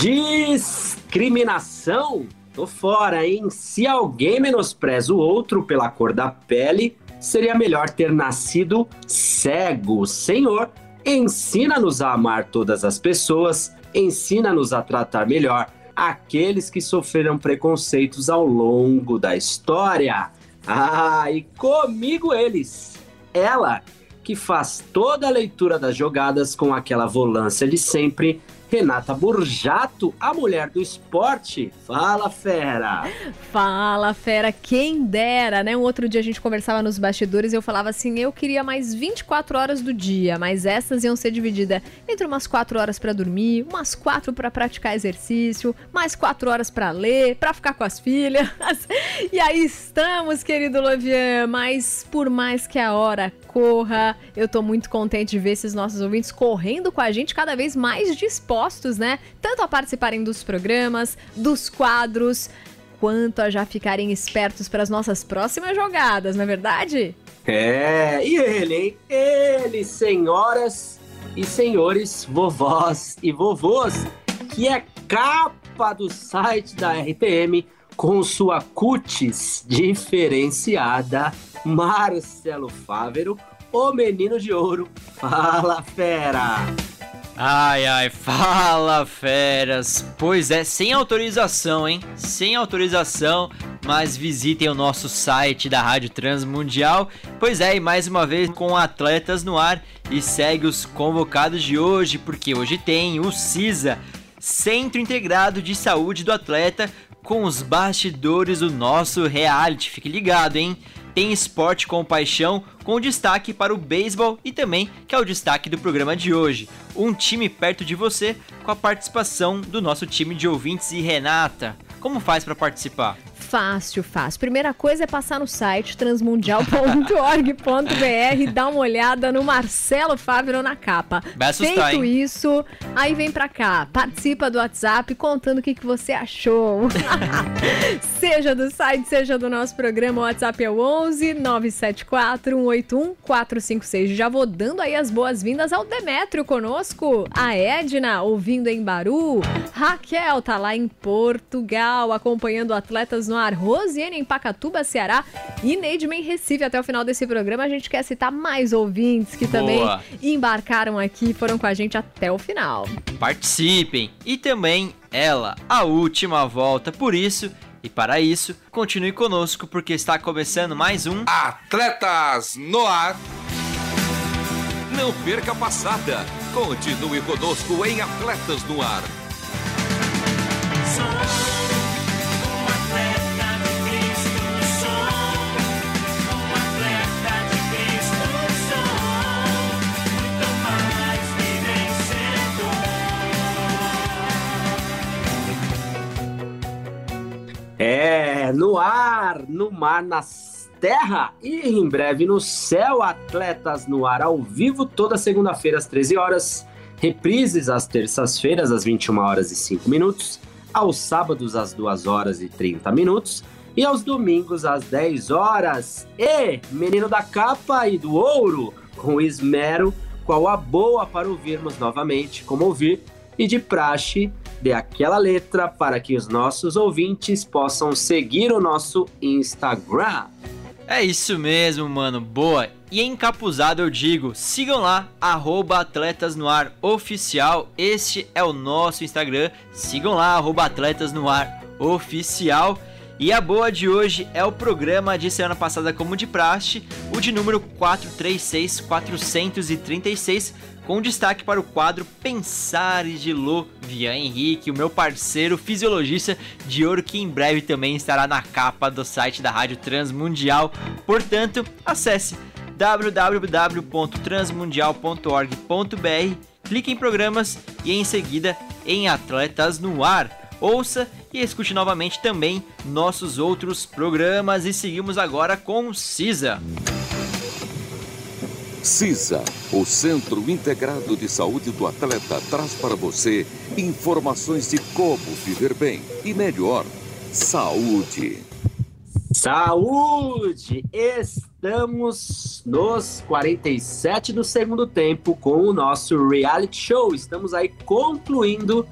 Discriminação? Tô fora, hein? Se alguém menospreza o outro pela cor da pele, seria melhor ter nascido cego. Senhor, ensina-nos a amar todas as pessoas, ensina-nos a tratar melhor aqueles que sofreram preconceitos ao longo da história. Ah, e comigo eles. Ela, que faz toda a leitura das jogadas com aquela volância de sempre, Renata Burjato, a mulher do esporte. Fala, fera! Fala, fera! Quem dera, né? Um outro dia a gente conversava nos bastidores e eu falava assim: eu queria mais 24 horas do dia, mas essas iam ser divididas entre umas 4 horas para dormir, umas 4 para praticar exercício, mais 4 horas para ler, para ficar com as filhas. E aí estamos, querido Lovian, mas por mais que a hora corra, eu tô muito contente de ver esses nossos ouvintes correndo com a gente cada vez mais dispostos, né? Tanto a participarem dos programas, dos quadros, quanto a já ficarem espertos para as nossas próximas jogadas, não é verdade? É, e ele, hein? Ele, senhoras e senhores, vovós e vovôs, que é capa do site da RPM com sua cutis diferenciada, Marcelo Fávero, o menino de ouro. Fala, fera! Ai, ai, fala, feras. Pois é, sem autorização, hein? Sem autorização, mas visitem o nosso site da Rádio Transmundial. Pois é, e mais uma vez com atletas no ar e segue os convocados de hoje, porque hoje tem o CISA, Centro Integrado de Saúde do Atleta, com os bastidores do nosso reality. Fique ligado, hein? Tem esporte com paixão, com destaque para o beisebol e também que é o destaque do programa de hoje. Um time perto de você com a participação do nosso time de ouvintes e Renata. Como faz para participar? Fácil, fácil. Primeira coisa é passar no site transmundial.org.br, dar uma olhada no Marcelo Fávero na capa. Vai assustar, Feito hein? isso, aí vem pra cá, participa do WhatsApp contando o que, que você achou. seja do site, seja do nosso programa, o WhatsApp é o 11 974 181 456. Já vou dando aí as boas-vindas ao Demétrio conosco, a Edna ouvindo em Baru, Raquel tá lá em Portugal acompanhando atletas no ar, Rosiane em Pacatuba, Ceará e Neidman em Recife. Até o final desse programa a gente quer citar mais ouvintes que também Boa. embarcaram aqui e foram com a gente até o final. Participem! E também ela, a última volta. Por isso e para isso, continue conosco porque está começando mais um Atletas no Ar. Não perca a passada. Continue conosco em Atletas no Ar. É, no ar, no mar, nas terra e em breve no céu, atletas no ar ao vivo toda segunda-feira às 13 horas, reprises às terças-feiras às 21 horas e 5 minutos, aos sábados às 2 horas e 30 minutos e aos domingos às 10 horas. E menino da capa e do ouro, com esmero, qual a boa para ouvirmos novamente, como ouvir e de praxe dê aquela letra para que os nossos ouvintes possam seguir o nosso Instagram. É isso mesmo, mano. Boa. E encapuzado eu digo, sigam lá, arroba Atletas no Ar Oficial. Este é o nosso Instagram. Sigam lá, arroba Atletas no Ar Oficial. E a boa de hoje é o programa de semana passada como de praxe, o de número 436-436, com destaque para o quadro Pensares de Lovian Henrique, o meu parceiro fisiologista de ouro, que em breve também estará na capa do site da Rádio Transmundial. Portanto, acesse www.transmundial.org.br, clique em programas e em seguida em Atletas no Ar. Ouça e escute novamente também nossos outros programas e seguimos agora com CISA. CISA, o Centro Integrado de Saúde do Atleta, traz para você informações de como viver bem e melhor. Saúde. Saúde! Estamos nos 47 do segundo tempo com o nosso reality show. Estamos aí concluindo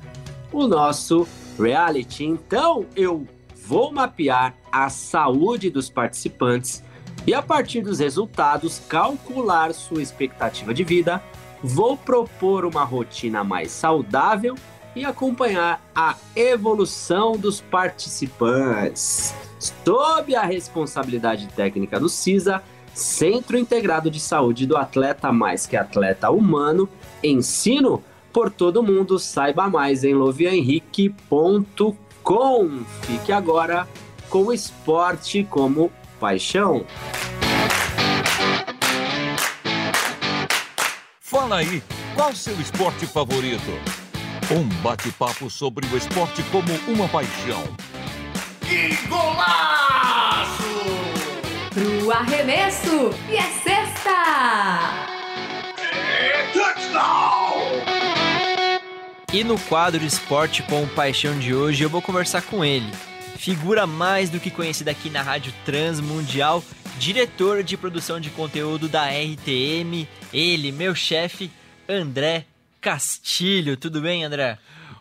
o nosso reality. Então eu vou mapear a saúde dos participantes e a partir dos resultados calcular sua expectativa de vida. Vou propor uma rotina mais saudável e acompanhar a evolução dos participantes. Sob a responsabilidade técnica do CISA, Centro Integrado de Saúde do Atleta Mais que Atleta Humano, ensino por todo mundo. Saiba mais em lovianhenrique.com. Fique agora com o esporte como paixão. Fala aí, qual seu esporte favorito? Um bate-papo sobre o esporte como uma paixão. Que golaço! Pro arremesso e é sexta! É touchdown! E no quadro Esporte com Paixão de hoje eu vou conversar com ele. Figura mais do que conhecida aqui na Rádio Transmundial, diretor de produção de conteúdo da RTM, ele, meu chefe, André Castilho. Tudo bem, André?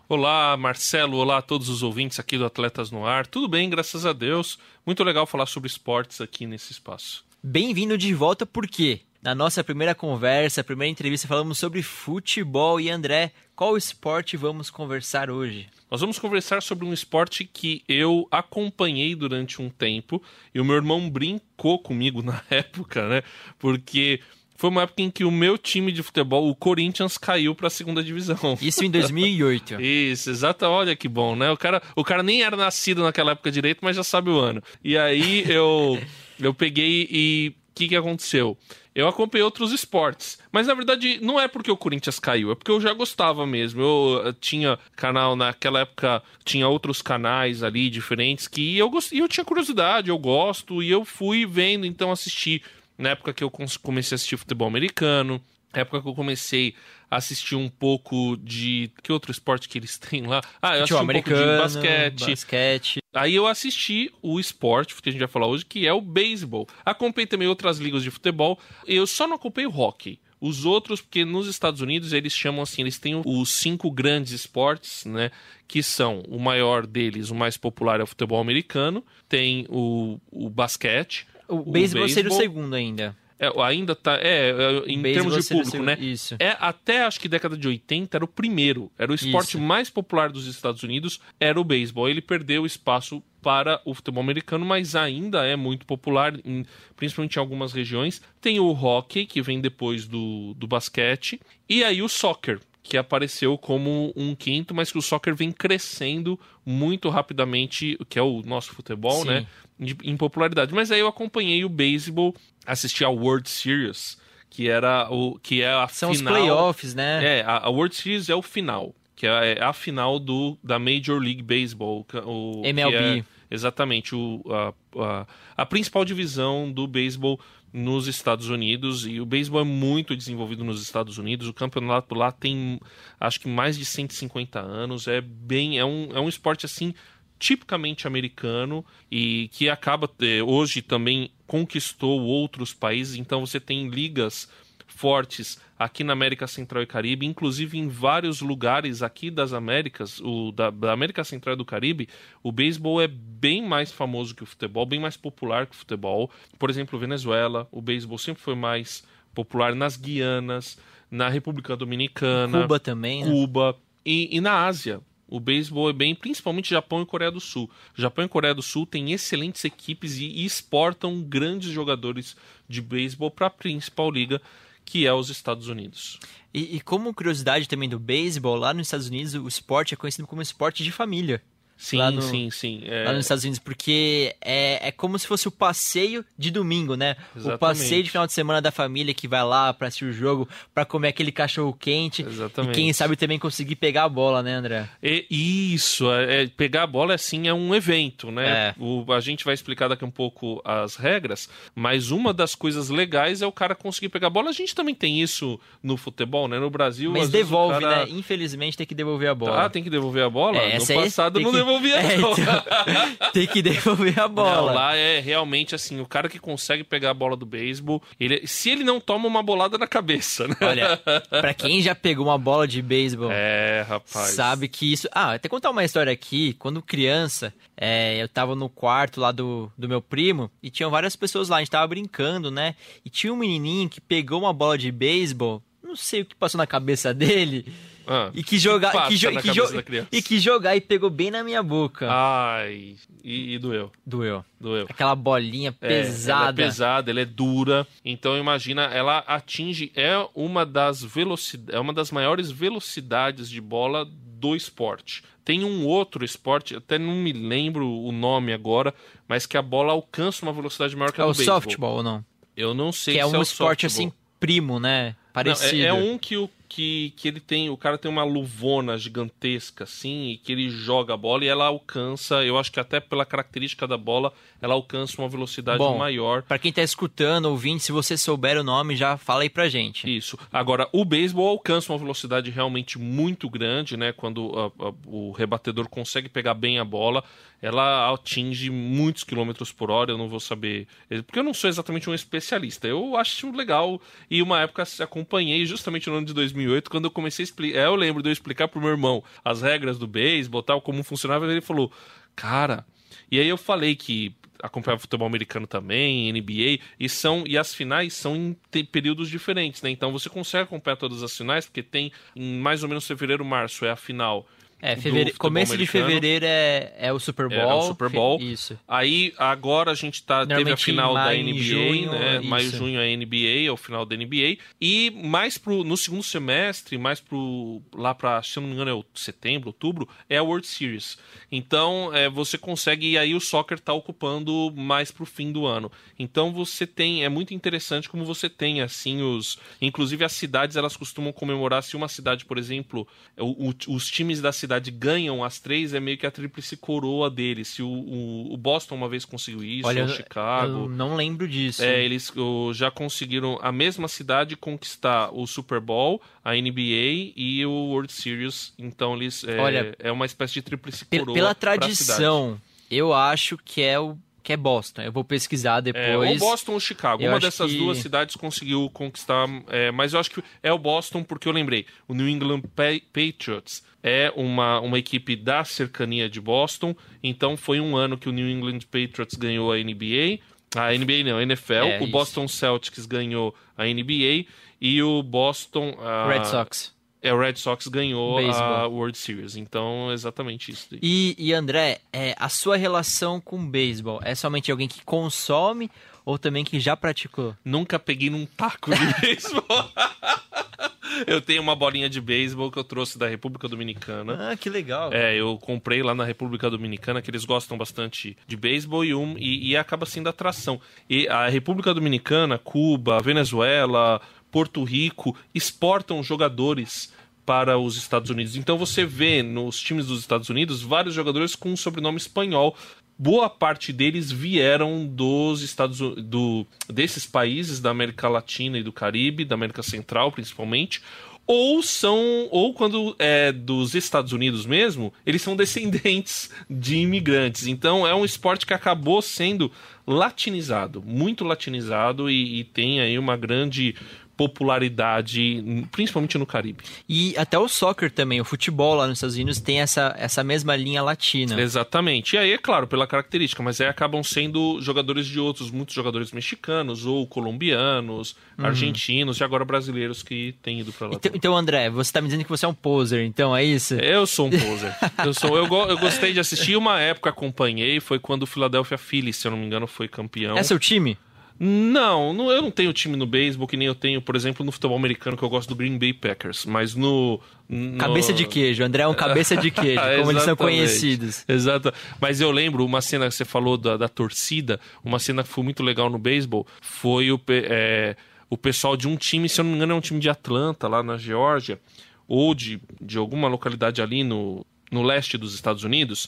Olá, Marcelo. Olá a todos os ouvintes aqui do Atletas no Ar. Tudo bem, graças a Deus. Muito legal falar sobre esportes aqui nesse espaço. Bem-vindo de volta, porque na nossa primeira conversa, primeira entrevista, falamos sobre futebol. E André, qual esporte vamos conversar hoje? Nós vamos conversar sobre um esporte que eu acompanhei durante um tempo e o meu irmão brincou comigo na época, né? Porque foi uma época em que o meu time de futebol, o Corinthians, caiu para a segunda divisão. Isso em 2008. Isso, exato. Olha que bom, né? O cara, o cara nem era nascido naquela época direito, mas já sabe o ano. E aí eu, eu peguei e o que, que aconteceu? Eu acompanhei outros esportes. Mas na verdade não é porque o Corinthians caiu, é porque eu já gostava mesmo. Eu, eu tinha canal naquela época, tinha outros canais ali diferentes que eu gost... eu tinha curiosidade, eu gosto, e eu fui vendo, então assisti na época que eu comecei a assistir futebol americano, na época que eu comecei a assistir um pouco de. Que outro esporte que eles têm lá? Ah, eu assisti um pouco de basquete. basquete. Aí eu assisti o esporte, que a gente vai falar hoje, que é o beisebol. Acompanhei também outras ligas de futebol. Eu só não acompanhei o hockey. Os outros, porque nos Estados Unidos eles chamam assim, eles têm os cinco grandes esportes, né? Que são o maior deles, o mais popular é o futebol americano, tem o, o basquete, o, o beisebol seria o segundo ainda. É, ainda tá. É, é em termos de público, né? Isso. É, até acho que década de 80 era o primeiro. Era o esporte Isso. mais popular dos Estados Unidos, era o beisebol. Ele perdeu espaço para o futebol americano, mas ainda é muito popular, em, principalmente em algumas regiões. Tem o hockey, que vem depois do, do basquete, e aí o soccer, que apareceu como um quinto, mas que o soccer vem crescendo muito rapidamente, que é o nosso futebol, Sim. né? em popularidade. Mas aí eu acompanhei o beisebol, assisti ao World Series, que era o que é a São final. os playoffs, né? É, a, a World Series é o final, que é, é a final do da Major League Baseball, o MLB. É, exatamente, o, a, a, a principal divisão do beisebol nos Estados Unidos e o beisebol é muito desenvolvido nos Estados Unidos. O campeonato lá tem acho que mais de 150 anos. É bem é um, é um esporte assim tipicamente americano e que acaba eh, hoje também conquistou outros países. Então você tem ligas fortes aqui na América Central e Caribe, inclusive em vários lugares aqui das Américas, o da, da, América Central e do Caribe, o beisebol é bem mais famoso que o futebol, bem mais popular que o futebol. Por exemplo, Venezuela, o beisebol sempre foi mais popular nas Guianas, na República Dominicana, Cuba também, né? Cuba e, e na Ásia. O beisebol é bem, principalmente Japão e Coreia do Sul. Japão e Coreia do Sul têm excelentes equipes e, exportam grandes jogadores de beisebol para a principal liga, que é os Estados Unidos. E, e, como curiosidade também do beisebol, lá nos Estados Unidos o esporte é conhecido como esporte de família. Sim, no- sim, sim. É, lá nos Estados Unidos, porque é, é como se fosse o passeio de domingo, né? O Exatamente. passeio de final de semana da família que vai lá pra assistir o jogo, pra comer aquele cachorro quente. Exatamente. E quem sabe também conseguir pegar a bola, né, André? E- isso, é, é- pegar a bola assim é um evento, né? É. O- a gente vai explicar daqui um pouco as regras, mas uma das coisas legais é o cara conseguir pegar a bola. A gente também tem isso no futebol, né? No Brasil. Mas o devolve, cara- né? Infelizmente tem que devolver a bola. Ah, tem que devolver a bola? É, no passado não devolvia, É, não. então, tem que devolver a bola. Não, lá é realmente assim, o cara que consegue pegar a bola do beisebol, ele, se ele não toma uma bolada na cabeça, né? Olha, pra quem já pegou uma bola de beisebol, É, rapaz. sabe que isso. Ah, até contar uma história aqui. Quando criança, é, eu tava no quarto lá do, do meu primo e tinham várias pessoas lá. A gente tava brincando, né? E tinha um menininho que pegou uma bola de beisebol. Não sei o que passou na cabeça dele. Ah, E que jogar. passa que jo- que jo- e que jogar e pegou bem na minha boca. Ai, e, e doeu, Doeu. doeu. Aquela bolinha É, é pesada. pesada, ela é dura. Então imagina, ela atinge é uma das velocidades, é uma das maiores velocidades de bola do esporte. Tem um outro esporte, até não me lembro o nome agora, mas que a bola alcança uma velocidade maior que é a do o beisebol. softball ou não? Eu não sei Que é se um o esporte softball. assim, primo, né? Não, Parecido. é, é um que, o, que, que ele tem. O cara tem uma luvona gigantesca, assim, e que ele joga a bola e ela alcança. Eu acho que até pela característica da bola, ela alcança uma velocidade Bom, maior. Pra quem tá escutando, ouvindo, se você souber o nome, já fala aí pra gente. Isso. Agora, o beisebol alcança uma velocidade realmente muito grande, né? Quando a- a- o rebatedor consegue pegar bem a bola, ela atinge muitos quilômetros por hora. Eu não vou saber. Porque eu não sou exatamente um especialista. Eu acho legal. E uma época acompanhei justamente no ano de 2008, quando eu comecei a explicar. eu lembro de eu explicar pro meu irmão as regras do beisebol, tal, como funcionava. Ele falou, cara. E aí eu falei que acompanhava futebol americano também, NBA, e são e as finais são em períodos diferentes, né? Então você consegue acompanhar todas as finais, porque tem em mais ou menos fevereiro, março é a final. É, do fevere... futebol começo de fevereiro é, é o Super Bowl. É, é o Super Bowl. Fe- Isso. Aí agora a gente tá, teve a final da NBA, junho, né? isso. Maio, junho é a NBA, é o final da NBA. E mais pro no segundo semestre, mais pro lá para, se não me engano, é o setembro, outubro, é a World Series. Então, é, você consegue e aí o soccer tá ocupando mais pro fim do ano. Então você tem, é muito interessante como você tem assim os, inclusive as cidades elas costumam comemorar se uma cidade, por exemplo, o- o- os times da cidade ganham as três, é meio que a tríplice coroa deles. Se o, o- o Boston uma vez conseguiu isso, Olha, o Chicago. não lembro disso. É, eles o, já conseguiram a mesma cidade conquistar o Super Bowl, a NBA e o World Series. Então eles é, Olha, é uma espécie de tríplice coroa. Pela tradição, eu acho que é o que é Boston. Eu vou pesquisar cidade. É, ou depois. Boston ou Chicago. Eu Uma dessas que- duas cidades conseguiu conquistar. é, mas eu acho que é o Boston, porque eu lembrei. O New England Pa- Patriots é uma, uma equipe da cercania de Boston. Então foi um ano que o New England Patriots ganhou a NBA. A NBA não, a NFL. É, o isso. Boston Celtics ganhou a NBA. E o Boston. a- Red Sox. É, o Red Sox ganhou a Baseball. World Series. Então, exatamente isso. E, e André, é, a sua relação com o beisebol é somente alguém que consome ou também que já praticou? Nunca peguei num taco de beisebol. eu tenho uma bolinha de beisebol que eu trouxe da República Dominicana. Ah, que legal. É, eu comprei lá na República Dominicana, que eles gostam bastante de beisebol e, um, e, e acaba sendo atração. E a República Dominicana, Cuba, Venezuela, Porto Rico exportam jogadores para os Estados Unidos. Então você vê nos times dos Estados Unidos vários jogadores com um sobrenome espanhol. Boa parte deles vieram dos Estados do desses países da América Latina e do Caribe, da América Central principalmente, ou são ou quando é dos Estados Unidos mesmo, eles são descendentes de imigrantes. Então é um esporte que acabou sendo latinizado, muito latinizado e, e tem aí uma grande popularidade, principalmente no Caribe. E até o soccer também, o futebol lá nos Estados Unidos tem essa, essa mesma linha latina. Exatamente. E aí, é claro, pela característica, mas aí acabam sendo jogadores de outros, muitos jogadores mexicanos ou colombianos, argentinos e agora brasileiros que têm ido para lá. Então, então, André, você tá me dizendo que você é um poser, então é isso? Eu sou um poser. eu, sou, eu, go- eu gostei de assistir uma época, acompanhei, foi quando o Philadelphia Phillies, se eu não me engano, foi campeão. É seu time? Não, não, eu não tenho time no beisebol que nem eu tenho, por exemplo, no futebol americano, que eu gosto do Green Bay Packers. Mas no. no... Cabeça de queijo, André é um cabeça de queijo, como eles são conhecidos. Exato. Mas eu lembro uma cena que você falou da, da torcida, uma cena que foi muito legal no beisebol, foi o, é, o pessoal de um time, se eu não me engano, é um time de Atlanta, lá na Geórgia, ou de, de alguma localidade ali no, no leste dos Estados Unidos,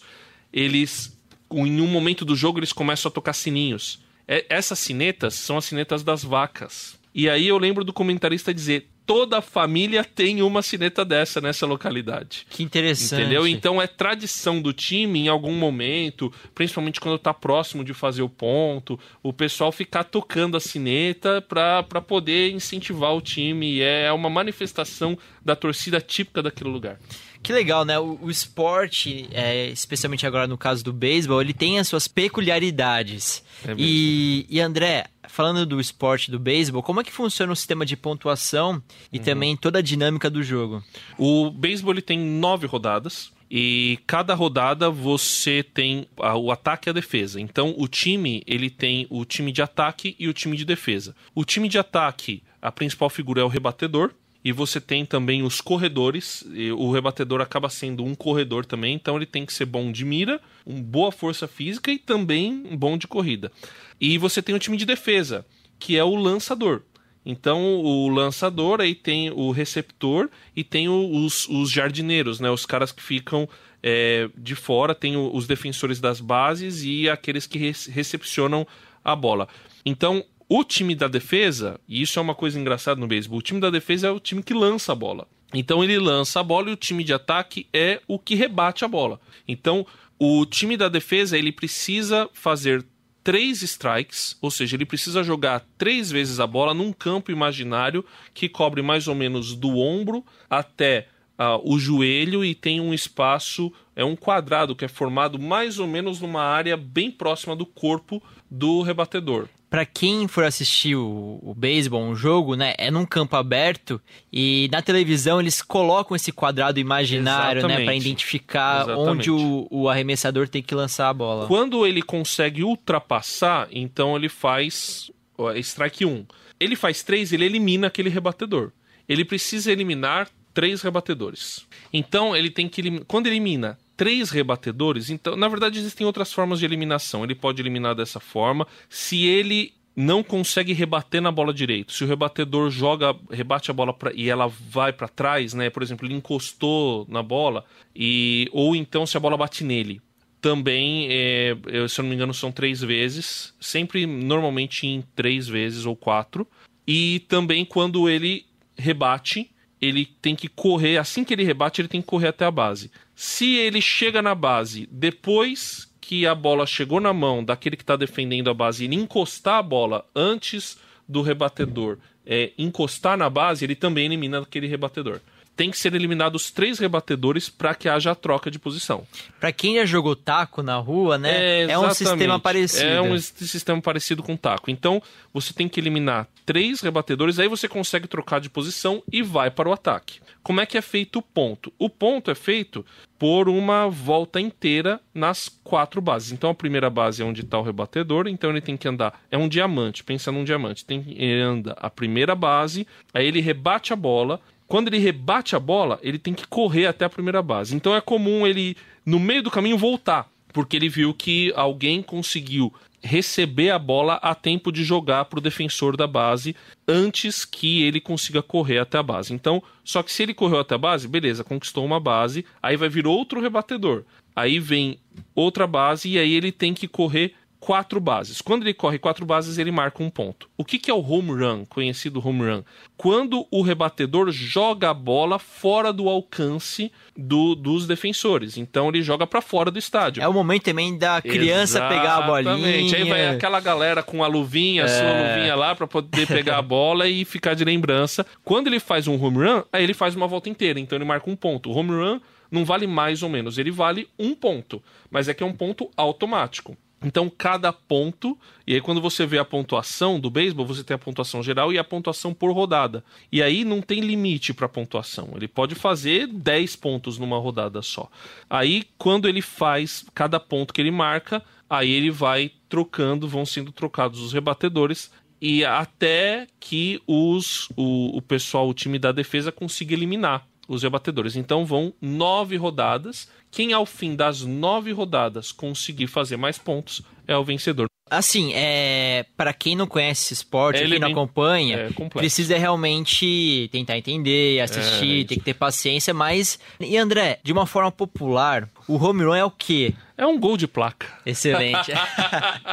eles, em um momento do jogo, eles começam a tocar sininhos. É- essas sinetas são as sinetas das vacas. E aí eu lembro do comentarista dizer: toda a família tem uma sineta dessa nessa localidade. Que interessante. Entendeu? Então é tradição do time em algum momento, principalmente quando tá próximo de fazer o ponto, o pessoal ficar tocando a sineta pra pra poder incentivar o time. E é uma manifestação da torcida típica daquele lugar. Que legal, né? O, o esporte, é, especialmente agora no caso do beisebol, ele tem as suas peculiaridades. É e, e André, falando do esporte do beisebol, como é que funciona o sistema de pontuação Uhum. e também toda a dinâmica do jogo? O beisebol ele tem nove rodadas. E cada rodada você tem o ataque e a defesa. Então o time ele tem o time de ataque e o time de defesa. O time de ataque, a principal figura é o rebatedor. E você tem também os corredores. o rebatedor acaba sendo um corredor também, então ele tem que ser bom de mira, um boa força física e também bom de corrida. E você tem o time de defesa, que é o lançador. Então o lançador aí tem o receptor e tem os, os jardineiros, né? Os caras que ficam é, de fora, tem os defensores das bases e aqueles que re- recepcionam a bola. Então o time da defesa, e isso é uma coisa engraçada no beisebol, o time da defesa é o time que lança a bola. Então ele lança a bola e o time de ataque é o que rebate a bola. Então o time da defesa ele precisa fazer três strikes, ou seja, ele precisa jogar três vezes a bola num campo imaginário que cobre mais ou menos do ombro até ah, o joelho e tem um espaço, é um quadrado que é formado mais ou menos numa área bem próxima do corpo do rebatedor. Pra quem for assistir o, o beisebol, um jogo, né, é num campo aberto e na televisão eles colocam esse quadrado imaginário, né, Exatamente. para identificar Exatamente. onde o, o arremessador tem que lançar a bola. Quando ele consegue ultrapassar, então ele faz ó, strike 1. Ele faz 3, ele elimina aquele rebatedor. Ele precisa eliminar três rebatedores. Então ele tem que. Quando elimina três rebatedores, então, na verdade existem outras formas de eliminação. Ele pode eliminar dessa forma. Se ele não consegue rebater na bola direito. Se o rebatedor joga, rebate a bola pra, e ela vai para trás, né? Por exemplo, ele encostou na bola e ou então se a bola bate nele. Também, é, eu, se eu não me engano, são três vezes, sempre normalmente em três vezes ou quatro. E também quando ele rebate, ele tem que correr, assim que ele rebate, ele tem que correr até a base. Se ele chega na base depois que a bola chegou na mão daquele que está defendendo a base e ele encostar a bola antes do rebatedor é, encostar na base, ele também elimina aquele rebatedor. Tem que ser eliminados três rebatedores para que haja a troca de posição. Pra quem já jogou taco na rua, né, é, um exatamente. sistema parecido. É um sistema parecido com taco. Então, você tem que eliminar três rebatedores, aí você consegue trocar de posição e vai para o ataque. Como é que é feito o ponto? O ponto é feito por uma volta inteira nas quatro bases. Então, a primeira base é onde está o rebatedor, então ele tem que andar. É um diamante, pensa num diamante. Tem ele anda a primeira base, aí ele rebate a bola. Quando ele rebate a bola, ele tem que correr até a primeira base. Então é comum ele, no meio do caminho, voltar porque ele viu que alguém conseguiu receber a bola a tempo de jogar para o defensor da base antes que ele consiga correr até a base. Então, só que se ele correu até a base, beleza, conquistou uma base, aí vai vir outro rebatedor. Aí vem outra base e aí ele tem que correr quatro bases. Quando ele corre quatro bases, ele marca um ponto. O que, que é o home run, conhecido home run? Quando o rebatedor joga a bola fora do alcance do- dos defensores. Então ele joga para fora do estádio. É o momento também da criança pegar a bolinha. Exatamente. Aí vai aquela galera com a luvinha, a sua É. luvinha lá pra poder pegar a bola e ficar de lembrança. Quando ele faz um home run, aí ele faz uma volta inteira, então ele marca um ponto. O home run não vale mais ou menos, ele vale um ponto, mas é que é um ponto automático. Então, cada ponto, e aí quando você vê a pontuação do beisebol, você tem a pontuação geral e a pontuação por rodada. E aí não tem limite para pontuação. Ele pode fazer 10 pontos numa rodada só. Aí, quando ele faz cada ponto que ele marca, aí ele vai trocando, vão sendo trocados os rebatedores e até que os, o, o pessoal, o time da defesa consiga eliminar os rebatedores. Então vão nove rodadas. Quem ao fim das nove rodadas conseguir fazer mais pontos é o vencedor. Assim, é para quem não conhece esse esporte, É, ele quem é não bem- acompanha, é precisa realmente tentar entender, assistir, É, tem que ter paciência, mas e André, de uma forma popular, o home run é o quê? É um gol de placa. Excelente.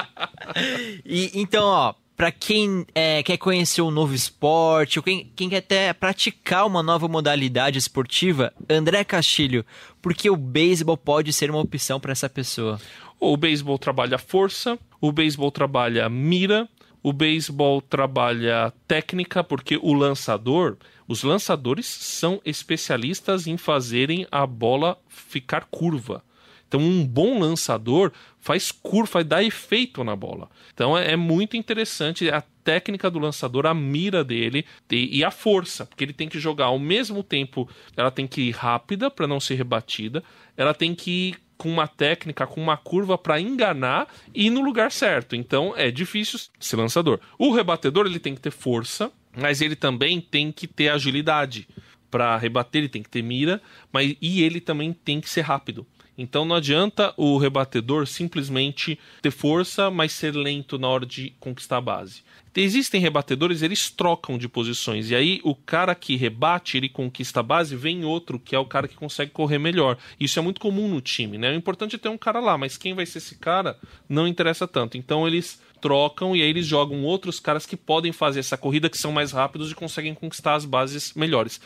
e então, ó, Pra quem é, quer conhecer um novo esporte, ou quem, quem quer até praticar uma nova modalidade esportiva, André Castilho, porque o beisebol pode ser uma opção para essa pessoa. O beisebol trabalha força, o beisebol trabalha mira, o beisebol trabalha técnica, porque o lançador, os lançadores são especialistas em fazerem a bola ficar curva. Então, um bom lançador faz curva, faz dar efeito na bola. Então, é, é muito interessante a técnica do lançador, a mira dele e, e a força, porque ele tem que jogar ao mesmo tempo, ela tem que ir rápida para não ser rebatida, ela tem que ir com uma técnica, com uma curva para enganar e ir no lugar certo. Então, é difícil ser lançador. O rebatedor, ele tem que ter força, mas ele também tem que ter agilidade. Para rebater, ele tem que ter mira, mas e ele também tem que ser rápido. Então não adianta o rebatedor simplesmente ter força, mas ser lento na hora de conquistar a base. Existem rebatedores, eles trocam de posições. E aí o cara que rebate, ele conquista a base, vem outro que é o cara que consegue correr melhor. Isso é muito comum no time, né? O importante é ter um cara lá, mas quem vai ser esse cara não interessa tanto. Então eles trocam e aí eles jogam outros caras que podem fazer essa corrida, que são mais rápidos e conseguem conquistar as bases melhores.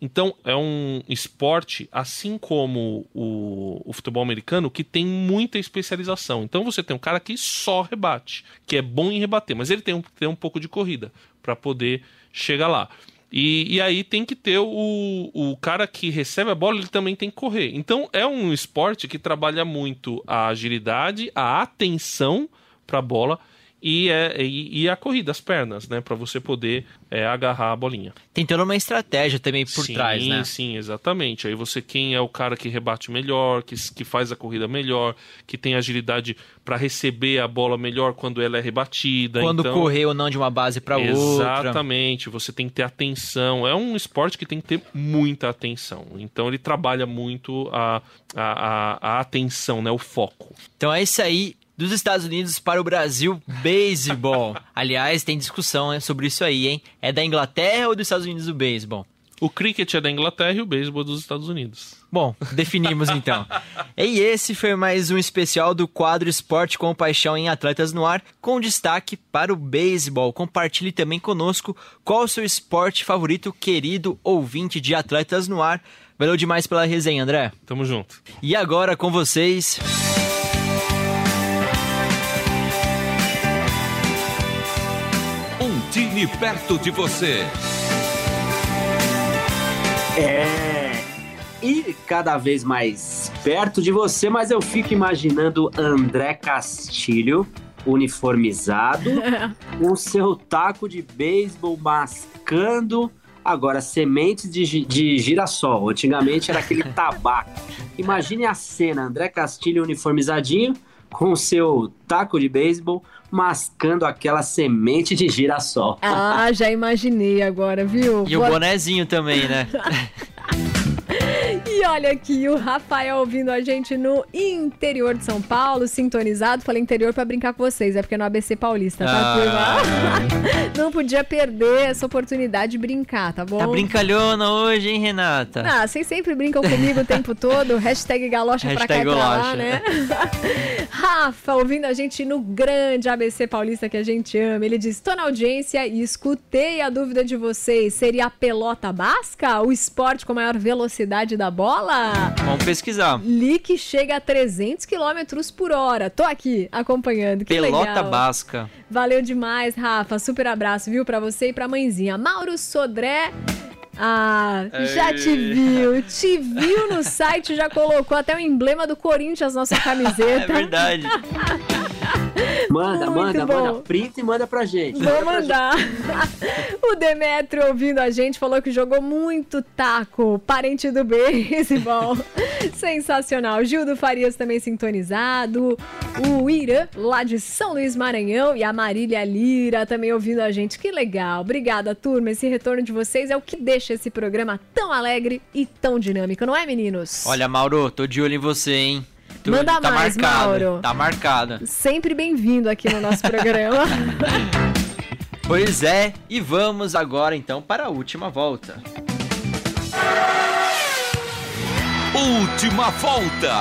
Então, é um esporte, assim como o, o, futebol americano, que tem muita especialização. Então, você tem um cara que só rebate, que é bom em rebater, mas ele tem um, tem um pouco de corrida para poder chegar lá. E, e, aí tem que ter o, o cara que recebe a bola, ele também tem que correr. Então, é um esporte que trabalha muito a agilidade, a atenção para a bola e, é, e, e, a corrida, as pernas, né? Para você poder é, agarrar a bolinha. Tem toda uma estratégia também por sim, trás, né? Sim, exatamente. Aí você, quem é o cara que rebate melhor, que, que faz a corrida melhor, que tem agilidade para receber a bola melhor quando ela é rebatida. Quando então, correr ou não de uma base para outra. Exatamente. Você tem que ter atenção. É um esporte que tem que ter muita atenção. Então ele trabalha muito a, a, a, a atenção, né? O foco. Então é isso aí dos Estados Unidos para o Brasil, beisebol. Aliás, tem discussão né, sobre isso aí, hein? É da Inglaterra ou dos Estados Unidos o beisebol? O cricket é da Inglaterra e o beisebol é dos Estados Unidos. Bom, definimos então. e esse foi mais um especial do quadro Esporte com Paixão em Atletas no Ar, com destaque para o beisebol. Compartilhe também conosco qual o seu esporte favorito, querido ouvinte de Atletas no Ar. Valeu demais pela resenha, André. Tamo junto. E agora com vocês. Time perto de você. É. E cada vez mais perto de você, mas eu fico imaginando André Castilho uniformizado, com seu taco de beisebol mascando agora sementes de, de girassol. Antigamente era aquele tabaco. Imagine a cena, André Castilho uniformizadinho com seu taco de beisebol mascando aquela semente de girassol. Ah, já imaginei agora, viu? E o bonezinho também, né? E olha aqui, o Rafael ouvindo a gente no interior de São Paulo, sintonizado. Falei interior pra brincar com vocês, é porque é no ABC Paulista, tá, Ah. turma? Não podia perder essa oportunidade de brincar, tá bom? Tá brincalhona hoje, hein, Renata? Ah, vocês sempre brincam comigo o tempo todo. Hashtag galocha pra cá e pra lá, né? Rafa, ouvindo a gente no grande ABC Paulista que a gente ama. Ele diz: tô na audiência e escutei a dúvida de vocês. Seria a pelota basca? O esporte com maior velocidade da bola? Vamos pesquisar. Li que chega a 300 km por hora. Tô aqui acompanhando. Que Pelota legal. basca. Valeu demais, Rafa. Super abraço, viu, pra você e pra mãezinha. Mauro Sodré. Ah, já te viu. Te viu no site, já colocou até o emblema do Corinthians na sua É camiseta. verdade. Manda, Muito manda, bom. manda. Print e manda pra gente. Vou mandar. o Demetrio, ouvindo a gente, falou que jogou muito taco, parente do beisebol. Sensacional. Gildo Farias também sintonizado. O Irã, lá de São Luís Maranhão. E a Marília Lira também ouvindo a gente. Que legal. Obrigada, turma. Esse retorno de vocês é o que deixa esse programa tão alegre e tão dinâmico, não é, meninos? Olha, Mauro, tô de olho em você, hein? Tu- Manda tá mais, marcado, Mauro. Tá marcado. Sempre bem-vindo aqui no nosso programa. Pois é, e vamos agora então para a última volta. Última volta.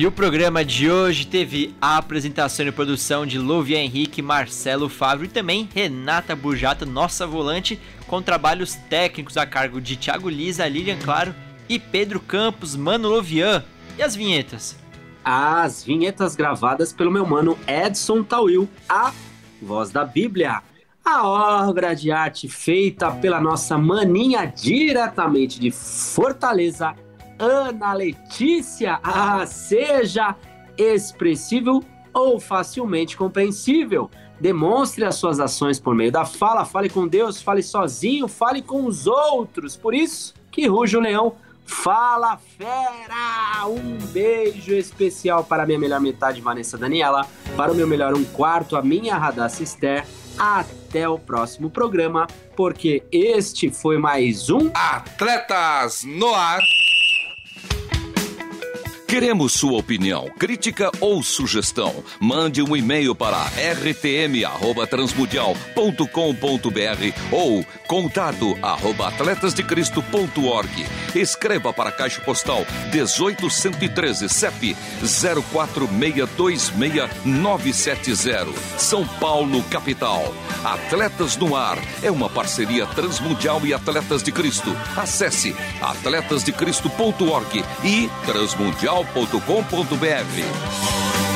E o programa de hoje teve a apresentação e produção de Louvier Henrique, Marcelo Fábio e também Renata Burjato, nossa volante, com trabalhos técnicos a cargo de Thiago Lisa, Lilian Claro e Pedro Campos, Mano Lovian. E as vinhetas? As vinhetas gravadas pelo meu mano Edson Tawil, a voz da Bíblia. A obra de arte feita pela nossa maninha diretamente de Fortaleza, Ana Letícia. Ah, seja expressível ou facilmente compreensível. Demonstre as suas ações por meio da fala, fale com Deus, fale sozinho, fale com os outros. Por isso que ruge o leão Fala fera! Um beijo especial para minha melhor metade, Vanessa Daniela, para o meu melhor um quarto, a minha Radassa Esther. Até o próximo programa, porque este foi mais um Atletas no ar. Queremos sua opinião, crítica ou sugestão. Mande um e-mail para rtm@transmundial.com.br ou contato arroba atletasdecristo.org. Escreva para a Caixa Postal 18113 CEP 04626970, São Paulo, capital. Atletas no Ar é uma parceria Transmundial e Atletas de Cristo. Acesse atletasdecristo.org e transmundial.com.br.